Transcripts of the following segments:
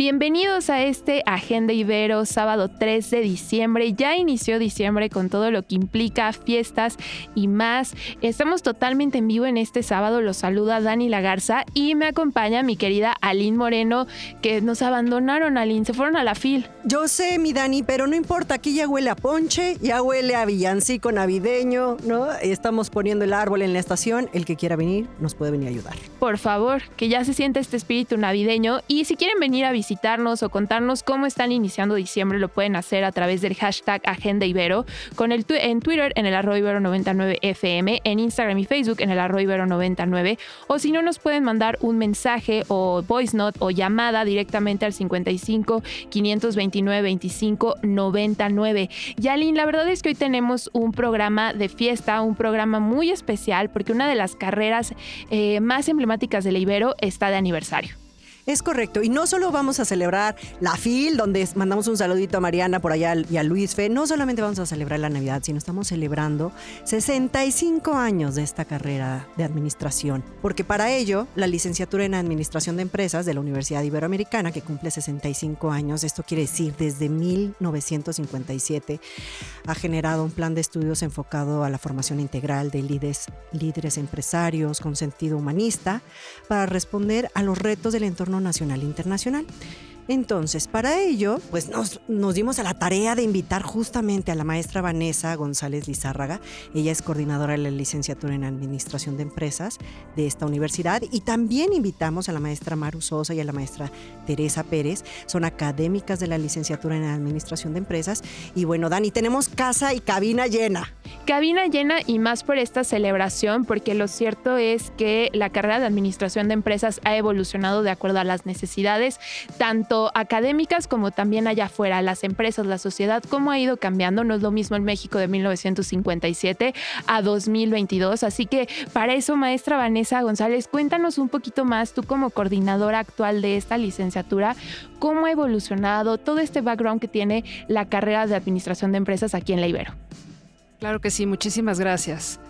Bienvenidos a este Agenda Ibero, sábado 3 de diciembre. Ya inició diciembre con todo lo que implica fiestas y más. Estamos totalmente en vivo en este sábado. Los saluda Dani Lagarza y me acompaña mi querida Aline Moreno, que nos abandonaron, Aline. Se fueron a la fil. Yo sé, mi Dani, pero no importa. Aquí ya huele a ponche, ya huele a villancico navideño, ¿no? Estamos poniendo el árbol en la estación. El que quiera venir nos puede venir a ayudar. Por favor, que ya se sienta este espíritu navideño. Y si quieren venir a visitarnos o contarnos cómo están iniciando diciembre, lo pueden hacer a través del hashtag Agenda Ibero, con el en Twitter en el arroyo Ibero 99FM, en Instagram y Facebook en el arroyo Ibero 99, o si no, nos pueden mandar un mensaje o voice note o llamada directamente al 55 529 25 99. Yalin, la verdad es que hoy tenemos un programa de fiesta, un programa muy especial, porque una de las carreras eh, más emblemáticas del Ibero está de aniversario. Es correcto. Y no solo vamos a celebrar la FIL, donde mandamos un saludito a Mariana por allá y a Luis Fe. No solamente vamos a celebrar la Navidad, sino estamos celebrando 65 años de esta carrera de administración. Porque para ello, la licenciatura en Administración de Empresas de la Universidad Iberoamericana, que cumple 65 años, esto quiere decir desde 1957, ha generado un plan de estudios enfocado a la formación integral de líderes, líderes empresarios con sentido humanista para responder a los retos del entorno nacional e internacional. Entonces, para ello, pues nos, dimos a la tarea de invitar justamente a la maestra Vanessa González Lizárraga. Ella es coordinadora de la licenciatura en Administración de Empresas de esta universidad. Y también invitamos a la maestra Maru Sosa y a la maestra Teresa Pérez. Son académicas de la licenciatura en Administración de Empresas. Y bueno, Dani, tenemos casa y cabina llena. Cabina llena y más por esta celebración, porque lo cierto es que la carrera de Administración de Empresas ha evolucionado de acuerdo a las necesidades, tanto académicas como también allá afuera, las empresas, la sociedad, cómo ha ido cambiando. No es lo mismo en México de 1957 a 2022. Así que para eso, maestra Vanessa González, cuéntanos un poquito más, tú como coordinadora actual de esta licenciatura, cómo ha evolucionado todo este background que tiene la carrera de Administración de Empresas aquí en la Ibero. Claro que sí, muchísimas gracias.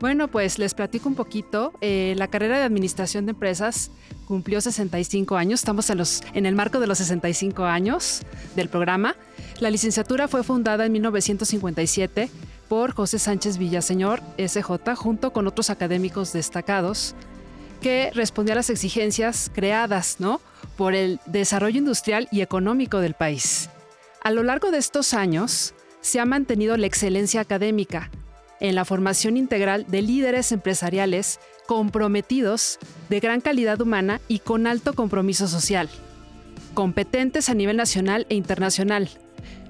Bueno, pues les platico un poquito. Eh, la carrera de Administración de Empresas cumplió 65 años. Estamos en, los, en el marco de los 65 años del programa. La licenciatura fue fundada en 1957 por José Sánchez Villaseñor, SJ, junto con otros académicos destacados que respondía a las exigencias creadas ¿no? por el desarrollo industrial y económico del país. A lo largo de estos años se ha mantenido la excelencia académica, en la formación integral de líderes empresariales comprometidos, de gran calidad humana y con alto compromiso social, competentes a nivel nacional e internacional.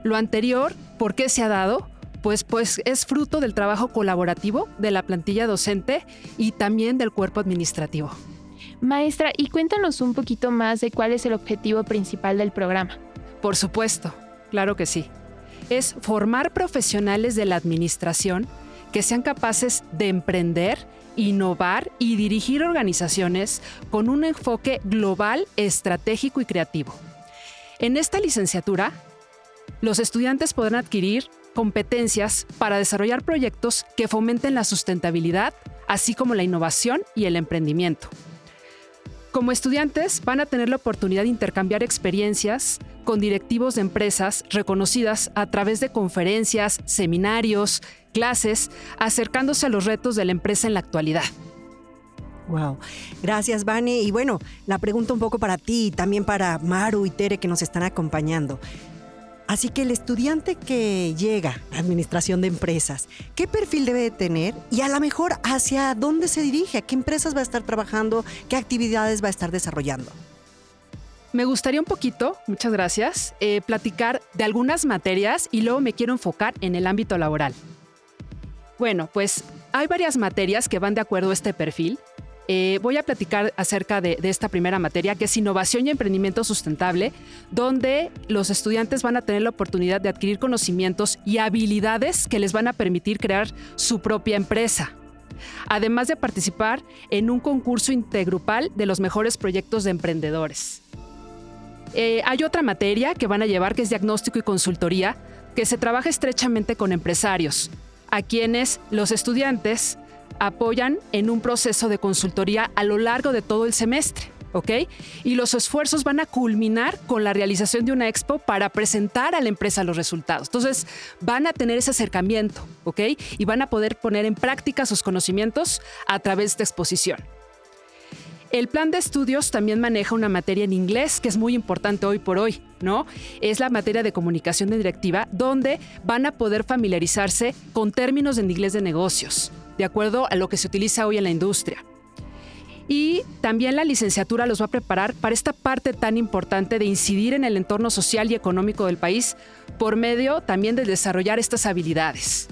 Lo anterior, ¿por qué se ha dado? Pues, pues es fruto del trabajo colaborativo de la plantilla docente y también del cuerpo administrativo. Maestra, y cuéntanos un poquito más de cuál es el objetivo principal del programa. Por supuesto, claro que sí. Es formar profesionales de la administración que sean capaces de emprender, innovar y dirigir organizaciones con un enfoque global, estratégico y creativo. En esta licenciatura, los estudiantes podrán adquirir competencias para desarrollar proyectos que fomenten la sustentabilidad, así como la innovación y el emprendimiento. Como estudiantes van a tener la oportunidad de intercambiar experiencias con directivos de empresas reconocidas a través de conferencias, seminarios, clases, acercándose a los retos de la empresa en la actualidad. Wow. Gracias, Vane. Y bueno, la pregunta un poco para ti y también para Maru y Tere que nos están acompañando. Así que el estudiante que llega a administración de empresas, ¿qué perfil debe tener? Y a lo mejor hacia dónde se dirige, a qué empresas va a estar trabajando, qué actividades va a estar desarrollando. Me gustaría un poquito, muchas gracias, eh, platicar de algunas materias y luego me quiero enfocar en el ámbito laboral. Bueno, pues hay varias materias que van de acuerdo a este perfil. Eh, voy a platicar acerca de, esta primera materia, que es innovación y emprendimiento sustentable, donde los estudiantes van a tener la oportunidad de adquirir conocimientos y habilidades que les van a permitir crear su propia empresa. Además de participar en un concurso intergrupal de los mejores proyectos de emprendedores. Eh, hay otra materia que van a llevar que es diagnóstico y consultoría, que se trabaja estrechamente con empresarios, a quienes los estudiantes apoyan en un proceso de consultoría a lo largo de todo el semestre. ¿ok? Y los esfuerzos van a culminar con la realización de una expo para presentar a la empresa los resultados. Entonces, van a tener ese acercamiento, ¿ok? Y van a poder poner en práctica sus conocimientos a través de exposición. El plan de estudios también maneja una materia en inglés que es muy importante hoy por hoy, ¿no? Es la materia de comunicación de directiva, donde van a poder familiarizarse con términos en inglés de negocios, de acuerdo a lo que se utiliza hoy en la industria. Y también la licenciatura los va a preparar para esta parte tan importante de incidir en el entorno social y económico del país por medio también de desarrollar estas habilidades.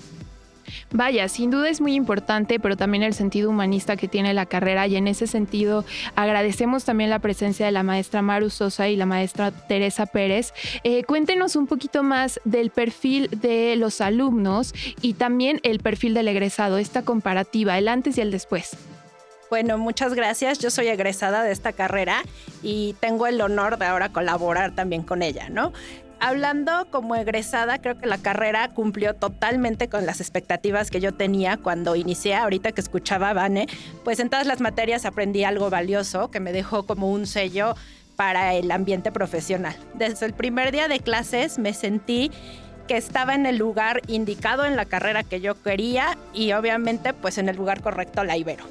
Vaya, sin duda es muy importante, pero también el sentido humanista que tiene la carrera y en ese sentido agradecemos también la presencia de la maestra Maru Sosa y la maestra Teresa Pérez. Eh, cuéntenos un poquito más del perfil de los alumnos y también el perfil del egresado, esta comparativa, el antes y el después. Bueno, muchas gracias. Yo soy egresada de esta carrera y tengo el honor de ahora colaborar también con ella, ¿no? Hablando como egresada, creo que la carrera cumplió totalmente con las expectativas que yo tenía cuando inicié. Ahorita que escuchaba a Vane, pues en todas las materias aprendí algo valioso que me dejó como un sello para el ambiente profesional. Desde el primer día de clases me sentí que estaba en el lugar indicado en la carrera que yo quería y obviamente pues en el lugar correcto la Ibero.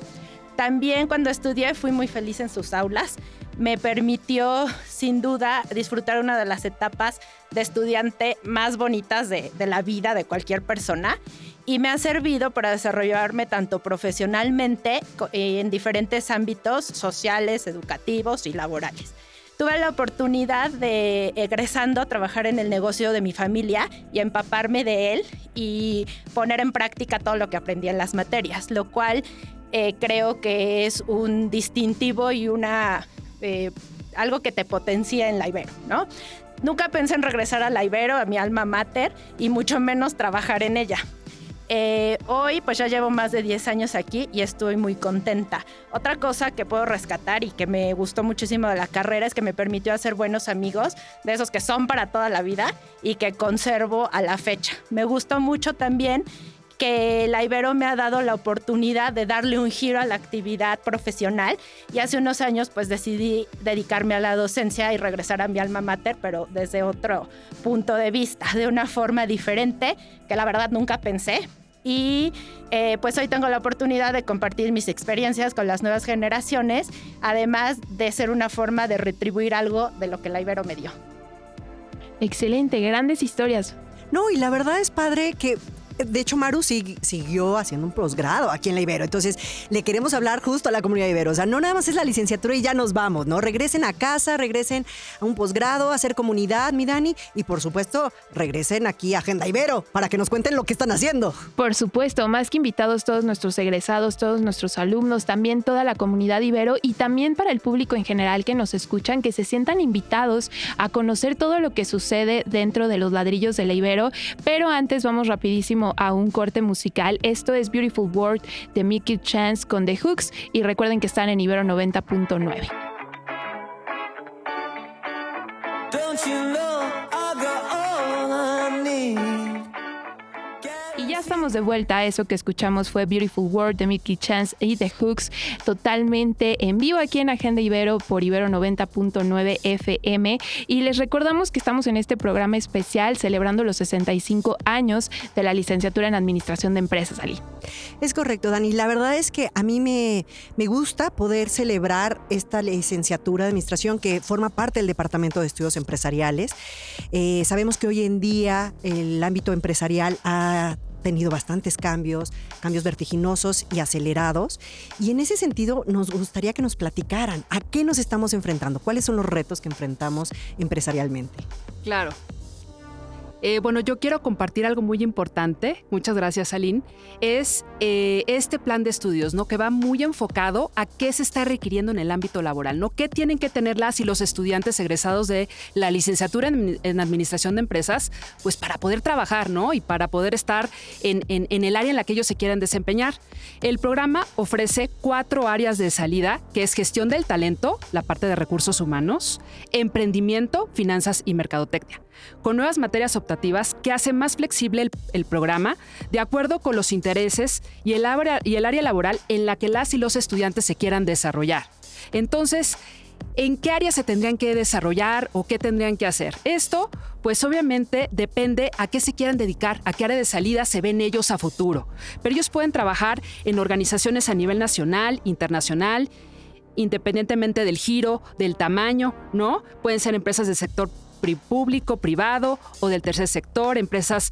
También cuando estudié fui muy feliz en sus aulas. Me permitió sin duda disfrutar una de las etapas de estudiante más bonitas de, la vida de cualquier persona y me ha servido para desarrollarme tanto profesionalmente eh, en diferentes ámbitos sociales, educativos y laborales. Tuve la oportunidad de, egresando, trabajar en el negocio de mi familia y empaparme de él y poner en práctica todo lo que aprendí en las materias, lo cual eh, creo que es un distintivo y una eh, algo que te potencia en la Ibero, ¿no? Nunca pensé en regresar a la Ibero, a mi alma mater, y mucho menos trabajar en ella. Eh, hoy pues ya llevo más de 10 años aquí y estoy muy contenta. Otra cosa que puedo rescatar y que me gustó muchísimo de la carrera es que me permitió hacer buenos amigos, de esos que son para toda la vida y que conservo a la fecha. Me gustó mucho también que la Ibero me ha dado la oportunidad de darle un giro a la actividad profesional y hace unos años pues decidí dedicarme a la docencia y regresar a mi alma mater, pero desde otro punto de vista, de una forma diferente que la verdad nunca pensé. Y eh, pues hoy tengo la oportunidad de compartir mis experiencias con las nuevas generaciones, además de ser una forma de retribuir algo de lo que la Ibero me dio. Excelente, grandes historias. No, y la verdad es padre que de hecho, Maru siguió haciendo un posgrado aquí en la Ibero. Entonces, le queremos hablar justo a la comunidad Ibero. O sea, no nada más es la licenciatura y ya nos vamos, ¿no? Regresen a casa, regresen a un posgrado, a hacer comunidad, mi Dani. Y por supuesto, regresen aquí a Agenda Ibero para que nos cuenten lo que están haciendo. Por supuesto, más que invitados todos nuestros egresados, todos nuestros alumnos, también toda la comunidad Ibero y también para el público en general que nos escuchan, que se sientan invitados a conocer todo lo que sucede dentro de los ladrillos de la Ibero. Pero antes vamos rapidísimo a un corte musical. Esto es Beautiful World de Mickey Chance con The Hooks y recuerden que están en Ibero 90.9. de vuelta. Eso que escuchamos fue Beautiful World de Mickey Chance y The Hooks, totalmente en vivo aquí en Agenda Ibero por Ibero 90.9 FM. Y les recordamos que estamos en este programa especial celebrando los 65 años de la licenciatura en Administración de Empresas, Ali. Es correcto, Dani. La verdad es que a mí me, me gusta poder celebrar esta licenciatura de Administración que forma parte del Departamento de Estudios Empresariales. Eh, sabemos que hoy en día el ámbito empresarial ha tenido bastantes cambios, cambios vertiginosos y acelerados. Y en ese sentido nos gustaría que nos platicaran a qué nos estamos enfrentando, cuáles son los retos que enfrentamos empresarialmente. Claro. Eh, bueno, yo quiero compartir algo muy importante, muchas gracias Aline, es eh, este plan de estudios, ¿no? Que va muy enfocado a qué se está requiriendo en el ámbito laboral, ¿no? ¿Qué tienen que tener las y los estudiantes egresados de la licenciatura en, Administración de Empresas, pues para poder trabajar, ¿no? Y para poder estar en, en el área en la que ellos se quieran desempeñar. El programa ofrece cuatro áreas de salida, que es gestión del talento, la parte de recursos humanos, emprendimiento, finanzas y mercadotecnia con nuevas materias optativas que hacen más flexible el, programa de acuerdo con los intereses y el, área, laboral en la que las y los estudiantes se quieran desarrollar. Entonces, ¿en qué área se tendrían que desarrollar o qué tendrían que hacer? Esto, pues obviamente depende a qué se quieran dedicar, a qué área de salida se ven ellos a futuro. Pero ellos pueden trabajar en organizaciones a nivel nacional, internacional, independientemente del giro, del tamaño, ¿no? Pueden ser empresas del sector público, privado o del tercer sector, empresas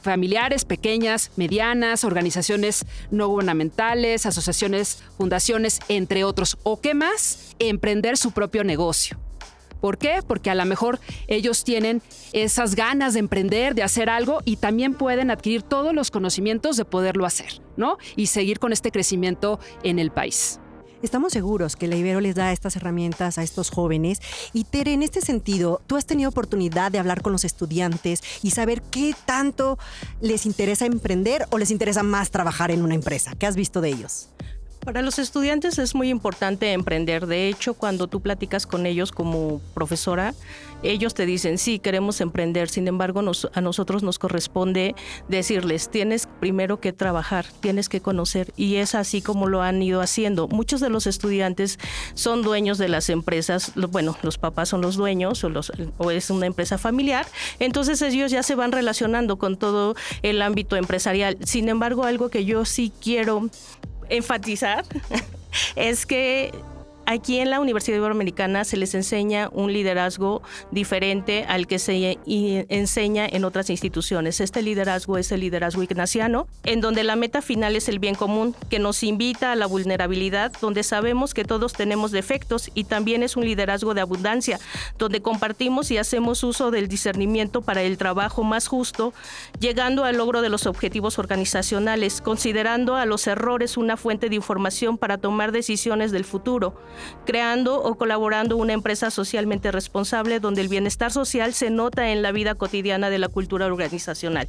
familiares, pequeñas, medianas, organizaciones no gubernamentales, asociaciones, fundaciones, entre otros. ¿O qué más? Emprender su propio negocio. ¿Por qué? Porque a lo mejor ellos tienen esas ganas de emprender, de hacer algo y también pueden adquirir todos los conocimientos de poderlo hacer, ¿no? Y seguir con este crecimiento en el país. Estamos seguros que la Ibero les da estas herramientas a estos jóvenes. Y Tere, en este sentido, tú has tenido oportunidad de hablar con los estudiantes y saber qué tanto les interesa emprender o les interesa más trabajar en una empresa. ¿Qué has visto de ellos? Para los estudiantes es muy importante emprender. De hecho, cuando tú platicas con ellos como profesora, ellos te dicen, sí, queremos emprender. Sin embargo, a nosotros nos corresponde decirles, tienes primero que trabajar, tienes que conocer. Y es así como lo han ido haciendo. Muchos de los estudiantes son dueños de las empresas. Bueno, los papás son los dueños o, o es una empresa familiar. Entonces ellos ya se van relacionando con todo el ámbito empresarial. Sin embargo, algo que yo sí quiero enfatizar es que Aquí en la Universidad Iberoamericana se les enseña un liderazgo diferente al que se enseña en otras instituciones. Este liderazgo es el liderazgo ignaciano, en donde la meta final es el bien común, que nos invita a la vulnerabilidad, donde sabemos que todos tenemos defectos y también es un liderazgo de abundancia, donde compartimos y hacemos uso del discernimiento para el trabajo más justo, llegando al logro de los objetivos organizacionales, considerando a los errores una fuente de información para tomar decisiones del futuro creando o colaborando una empresa socialmente responsable donde el bienestar social se nota en la vida cotidiana de la cultura organizacional.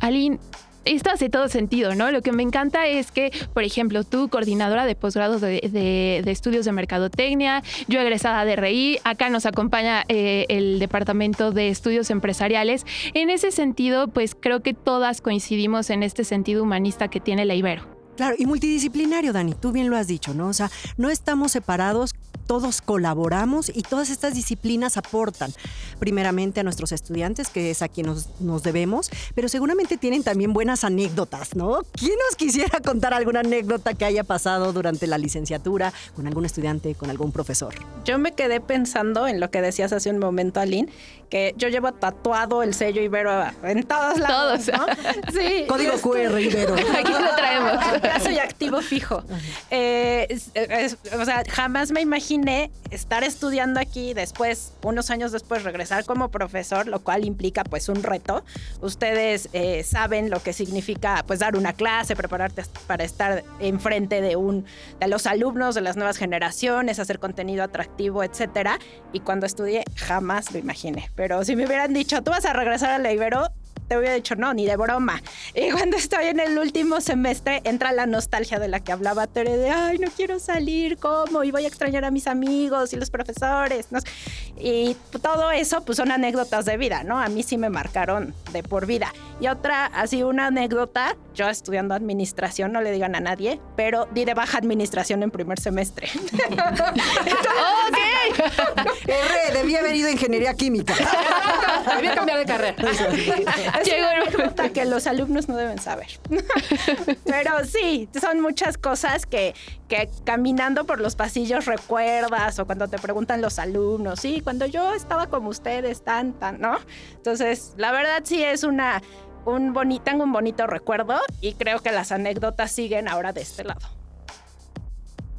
Aline, esto hace todo sentido, ¿no? Lo que me encanta es que, por ejemplo, tú, coordinadora de posgrado de, estudios de mercadotecnia, yo egresada de RI, acá nos acompaña eh, el Departamento de Estudios Empresariales. En ese sentido, pues creo que todas coincidimos en este sentido humanista que tiene la Ibero. Claro, y multidisciplinario, Dani, tú bien lo has dicho, ¿no? O sea, no estamos separados todos colaboramos y todas estas disciplinas aportan primeramente a nuestros estudiantes, que es a quien nos, debemos, pero seguramente tienen también buenas anécdotas, ¿no? ¿Quién nos quisiera contar alguna anécdota que haya pasado durante la licenciatura con algún estudiante, con algún profesor? Yo me quedé pensando en lo que decías hace un momento, Aline, que yo llevo tatuado el sello Ibero en todos lados, ¿no? Sí. Código QR Ibero. Aquí lo traemos. Ya soy activo fijo. Eh, o sea, jamás me imagino estar estudiando aquí después, unos años después, regresar como profesor, lo cual implica pues un reto. Ustedes eh, saben lo que significa pues dar una clase, prepararte para estar enfrente de un de los alumnos de las nuevas generaciones, hacer contenido atractivo, etcétera. Y cuando estudié jamás lo imaginé. Pero si me hubieran dicho, tú vas a regresar a la Ibero, te hubiera dicho, no, ni de broma. Y cuando estoy en el último semestre, entra la nostalgia de la que hablaba Tere, de, ay, no quiero salir, ¿cómo? Y voy a extrañar a mis amigos y los profesores. ¿no? Y todo eso, pues son anécdotas de vida, ¿no? A mí sí me marcaron de por vida. Y otra, así una anécdota, yo estudiando administración, no le digan a nadie, pero di de baja administración en primer semestre. ¡Ok! R, debía haber ido a ingeniería química. Debía cambiar de carrera. Llegó que los alumnos no deben saber. Pero sí, son muchas cosas que, que caminando por los pasillos recuerdas o cuando te preguntan los alumnos, sí, cuando yo estaba como ustedes, tan, tan, ¿no? Entonces, la verdad sí es una, un bonito, tengo un bonito recuerdo y creo que las anécdotas siguen ahora de este lado.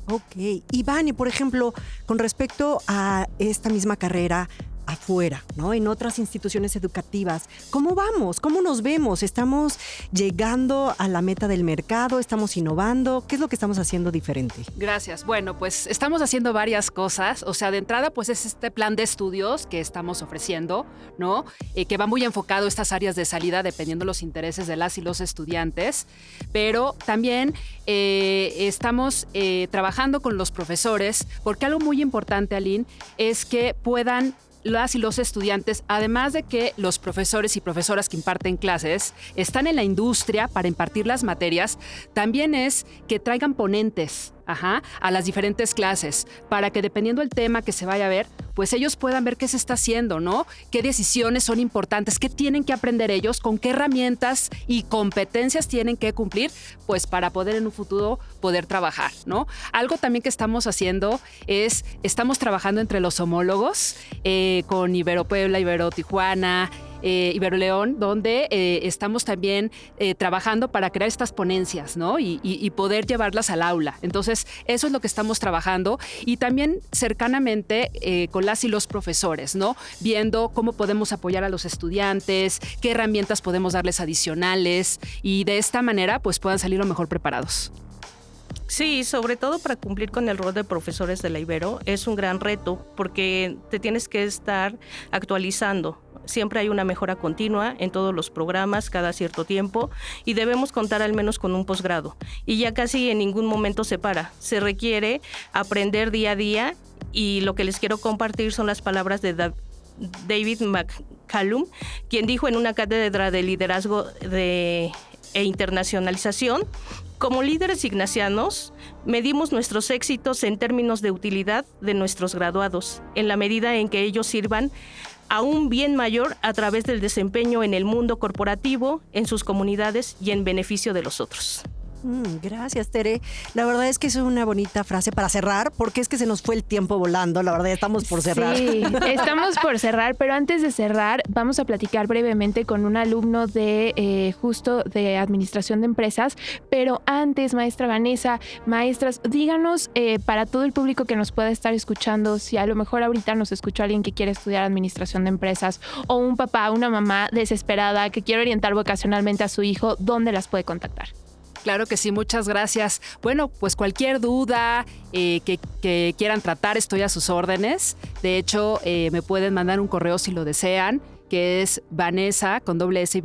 Ok. Iván, y por ejemplo, con respecto a esta misma carrera, afuera, ¿no? En otras instituciones educativas. ¿Cómo vamos? ¿Cómo nos vemos? ¿Estamos llegando a la meta del mercado? ¿Estamos innovando? ¿Qué es lo que estamos haciendo diferente? Gracias. Bueno, pues estamos haciendo varias cosas. O sea, de entrada, pues es este plan de estudios que estamos ofreciendo, ¿no? Eh, que va muy enfocado a estas áreas de salida dependiendo los intereses de las y los estudiantes. Pero también eh, estamos eh, trabajando con los profesores porque algo muy importante, Aline, es que puedan las y los estudiantes, además de que los profesores y profesoras que imparten clases están en la industria para impartir las materias, también es que traigan ponentes a las diferentes clases, para que dependiendo del tema que se vaya a ver, pues ellos puedan ver qué se está haciendo, ¿no? Qué decisiones son importantes, qué tienen que aprender ellos, con qué herramientas y competencias tienen que cumplir, pues para poder en un futuro poder trabajar, ¿no? Algo también que estamos haciendo es, estamos trabajando entre los homólogos eh, con Ibero Puebla, Ibero Tijuana, eh, Ibero León, donde eh, estamos también eh, trabajando para crear estas ponencias, ¿no? Y, poder llevarlas al aula. Entonces, eso es lo que estamos trabajando y también cercanamente con las y los profesores, ¿no? Viendo cómo podemos apoyar a los estudiantes, qué herramientas podemos darles adicionales y de esta manera, pues puedan salir lo mejor preparados. Sí, sobre todo para cumplir con el rol de profesores de la Ibero es un gran reto porque te tienes que estar actualizando Siempre hay una mejora continua en todos los programas cada cierto tiempo y debemos contar al menos con un posgrado. Y ya casi en ningún momento se para. Se requiere aprender día a día y lo que les quiero compartir son las palabras de David McCallum, quien dijo en una cátedra de liderazgo de, e internacionalización, como líderes ignacianos, medimos nuestros éxitos en términos de utilidad de nuestros graduados, en la medida en que ellos sirvan a un bien mayor a través del desempeño en el mundo corporativo, en sus comunidades y en beneficio de los otros. Mm, gracias, Tere. La verdad es que es una bonita frase para cerrar, porque es que se nos fue el tiempo volando. La verdad, ya estamos por cerrar. Sí, estamos por cerrar, pero antes de cerrar, vamos a platicar brevemente con un alumno de eh, justo de Administración de Empresas. Pero antes, maestra Vanessa, maestras, díganos eh, para todo el público que nos pueda estar escuchando, si a lo mejor ahorita nos escucha alguien que quiere estudiar Administración de Empresas o un papá, una mamá desesperada que quiere orientar vocacionalmente a su hijo, ¿dónde las puede contactar? Claro que sí, muchas gracias. Bueno, pues cualquier duda eh, que, quieran tratar, estoy a sus órdenes. De hecho, eh, me pueden mandar un correo si lo desean, que es vanessa con doble s y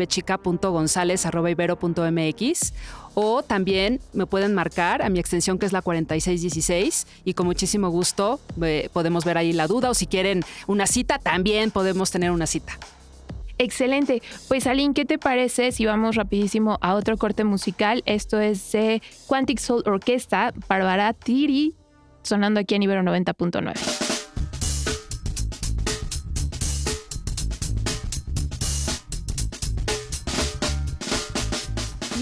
o también me pueden marcar a mi extensión que es la 4616 y con muchísimo gusto eh, podemos ver ahí la duda o si quieren una cita también podemos tener una cita. Excelente. Pues Aline, ¿qué te parece si vamos rapidísimo a otro corte musical? Esto es de Quantic Soul Orquesta, Barbara Tiri, sonando aquí en Ibero 90.9.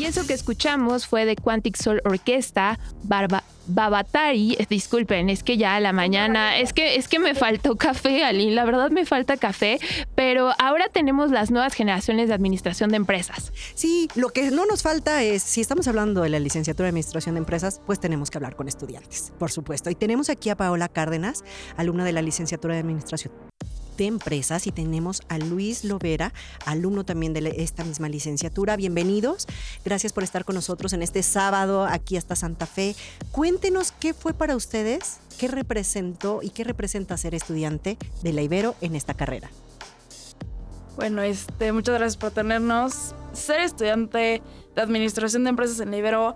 Eso que escuchamos fue de Quantic Soul Orquesta, Barba, Babatari, disculpen, es que ya a la mañana, es que, es que me faltó café, Aline, la verdad me falta café, pero ahora tenemos las nuevas generaciones de administración de empresas. Sí, lo que no nos falta es, si estamos hablando de la licenciatura de administración de empresas, pues tenemos que hablar con estudiantes, por supuesto. Y tenemos aquí a Paola Cárdenas, alumna de la licenciatura de administración de Empresas y tenemos a Luis Lovera, alumno también de esta misma licenciatura. Bienvenidos. Gracias por estar con nosotros en este sábado aquí hasta Santa Fe. Cuéntenos qué fue para ustedes, qué representó y qué representa ser estudiante de la Ibero en esta carrera. Bueno, este, muchas gracias por tenernos. Ser estudiante de Administración de Empresas en la Ibero,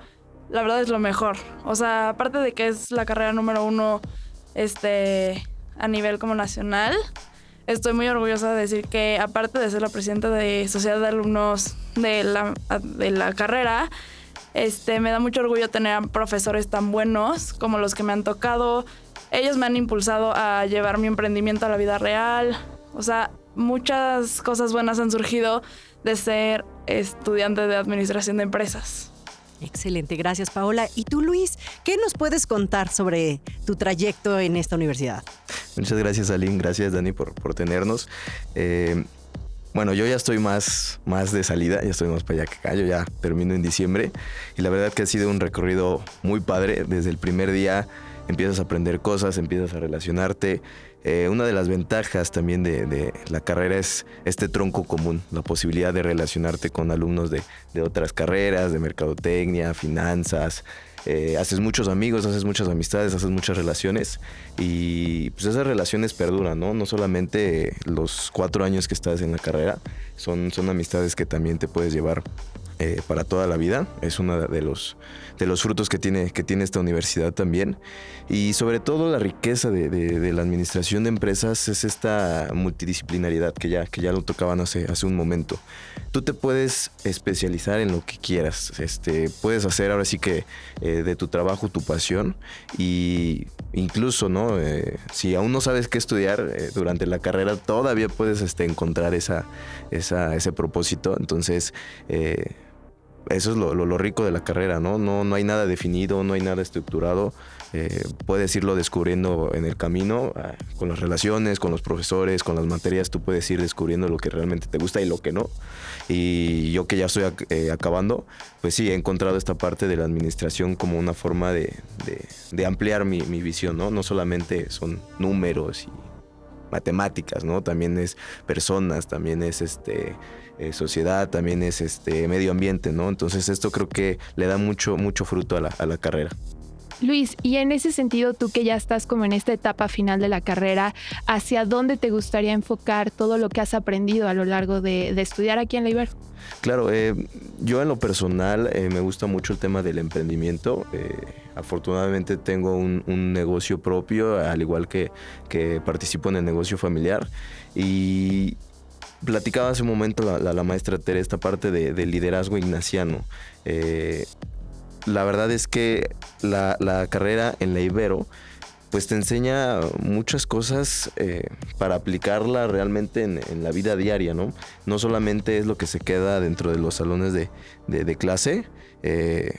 la verdad es lo mejor. O sea, aparte de que es la carrera número uno este, a nivel como nacional, estoy muy orgullosa de decir que aparte de ser la presidenta de Sociedad de Alumnos de la, de la carrera, este, me da mucho orgullo tener profesores tan buenos como los que me han tocado. Ellos me han impulsado a llevar mi emprendimiento a la vida real. O sea, muchas cosas buenas han surgido de ser estudiante de administración de empresas. Excelente, gracias Paola. ¿Y tú, Luis, qué nos puedes contar sobre tu trayecto en esta universidad? Muchas gracias, Aline. Gracias, Dani, por, por tenernos. Eh, bueno, yo ya estoy más, más de salida, ya estoy más para allá que acá, yo ya termino en diciembre y la verdad que ha sido un recorrido muy padre. Desde el primer día empiezas a aprender cosas, empiezas a relacionarte. Eh, una de las ventajas también de, la carrera es este tronco común, la posibilidad de relacionarte con alumnos de, otras carreras, de mercadotecnia, finanzas, eh, haces muchos amigos, haces muchas amistades, haces muchas relaciones y pues esas relaciones perduran, ¿no? No solamente los cuatro años que estás en la carrera, son, son amistades que también te puedes llevar eh, para toda la vida. Es uno de los, de los frutos que tiene, que tiene esta universidad también. Y sobre todo la riqueza de, la administración de empresas es esta multidisciplinariedad que ya, que ya lo tocaban hace, hace un momento. Tú te puedes especializar en lo que quieras. Este, puedes hacer ahora sí que eh, de tu trabajo tu pasión y incluso, ¿no? Eh, si aún no sabes qué estudiar durante la carrera, todavía puedes este, encontrar esa, esa, ese propósito. Entonces, eso es lo, rico de la carrera, ¿no? ¿no? No hay nada definido, no hay nada estructurado. Eh, puedes irlo descubriendo en el camino, ah, con las relaciones, con los profesores, con las materias, tú puedes ir descubriendo lo que realmente te gusta y lo que no. Y yo que ya estoy eh, acabando, pues sí, he encontrado esta parte de la administración como una forma de, ampliar mi, mi, visión, ¿no? No solamente son números y matemáticas, ¿no? También es personas, también es este eh, sociedad, también es este medio ambiente, ¿no? Entonces esto creo que le da mucho, mucho fruto a la, a la carrera. Luis, y en ese sentido, tú que ya estás como en esta etapa final de la carrera, ¿hacia dónde te gustaría enfocar todo lo que has aprendido a lo largo de, estudiar aquí en la Iber? Claro, eh, yo en lo personal eh, me gusta mucho el tema del emprendimiento. afortunadamente tengo un, negocio propio, al igual que, participo en el negocio familiar. Y platicaba hace un momento la, maestra Tere esta parte de, liderazgo ignaciano. Eh, la verdad es que la, carrera en la Ibero pues te enseña muchas cosas eh, para aplicarla realmente en, la vida diaria, ¿no? No solamente es lo que se queda dentro de los salones de, clase. Eh,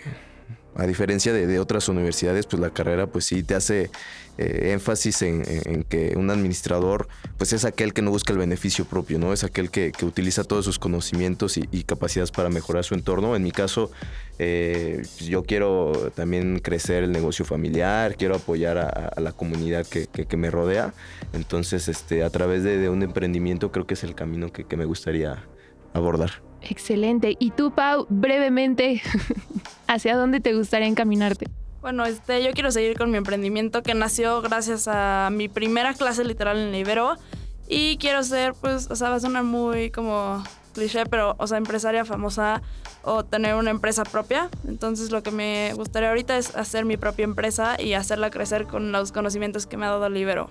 a diferencia de, otras universidades, pues la carrera pues sí te hace eh, énfasis en, que un administrador pues es aquel que no busca el beneficio propio, ¿no? Es aquel que, utiliza todos sus conocimientos y, capacidades para mejorar su entorno. En mi caso, eh, yo quiero también crecer el negocio familiar, quiero apoyar a, la comunidad que, me rodea. Entonces, este, a través de, un emprendimiento creo que es el camino que me gustaría abordar. Excelente. Y tú, Pau, brevemente, ¿hacia dónde te gustaría encaminarte? Bueno, este, yo quiero seguir con mi emprendimiento que nació gracias a mi primera clase literal en Ibero. Y quiero ser, pues, o sea, va a sonar muy como cliché, pero, o sea, empresaria famosa o tener una empresa propia. Entonces, lo que me gustaría ahorita es hacer mi propia empresa y hacerla crecer con los conocimientos que me ha dado el Ibero.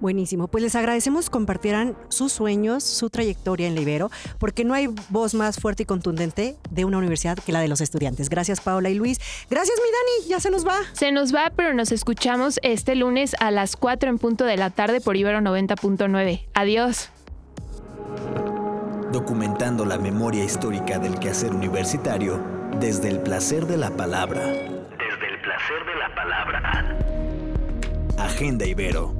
Buenísimo. Pues les agradecemos compartieran sus sueños, su trayectoria en Libero, porque no hay voz más fuerte y contundente de una universidad que la de los estudiantes. Gracias, Paola y Luis. Gracias, mi Dani. Ya se nos va. Se nos va, pero nos escuchamos este lunes a las 4 en punto de la tarde por Ibero 90.9. Adiós. Documentando la memoria histórica del quehacer universitario desde el placer de la palabra. Desde el placer de la palabra. Agenda Ibero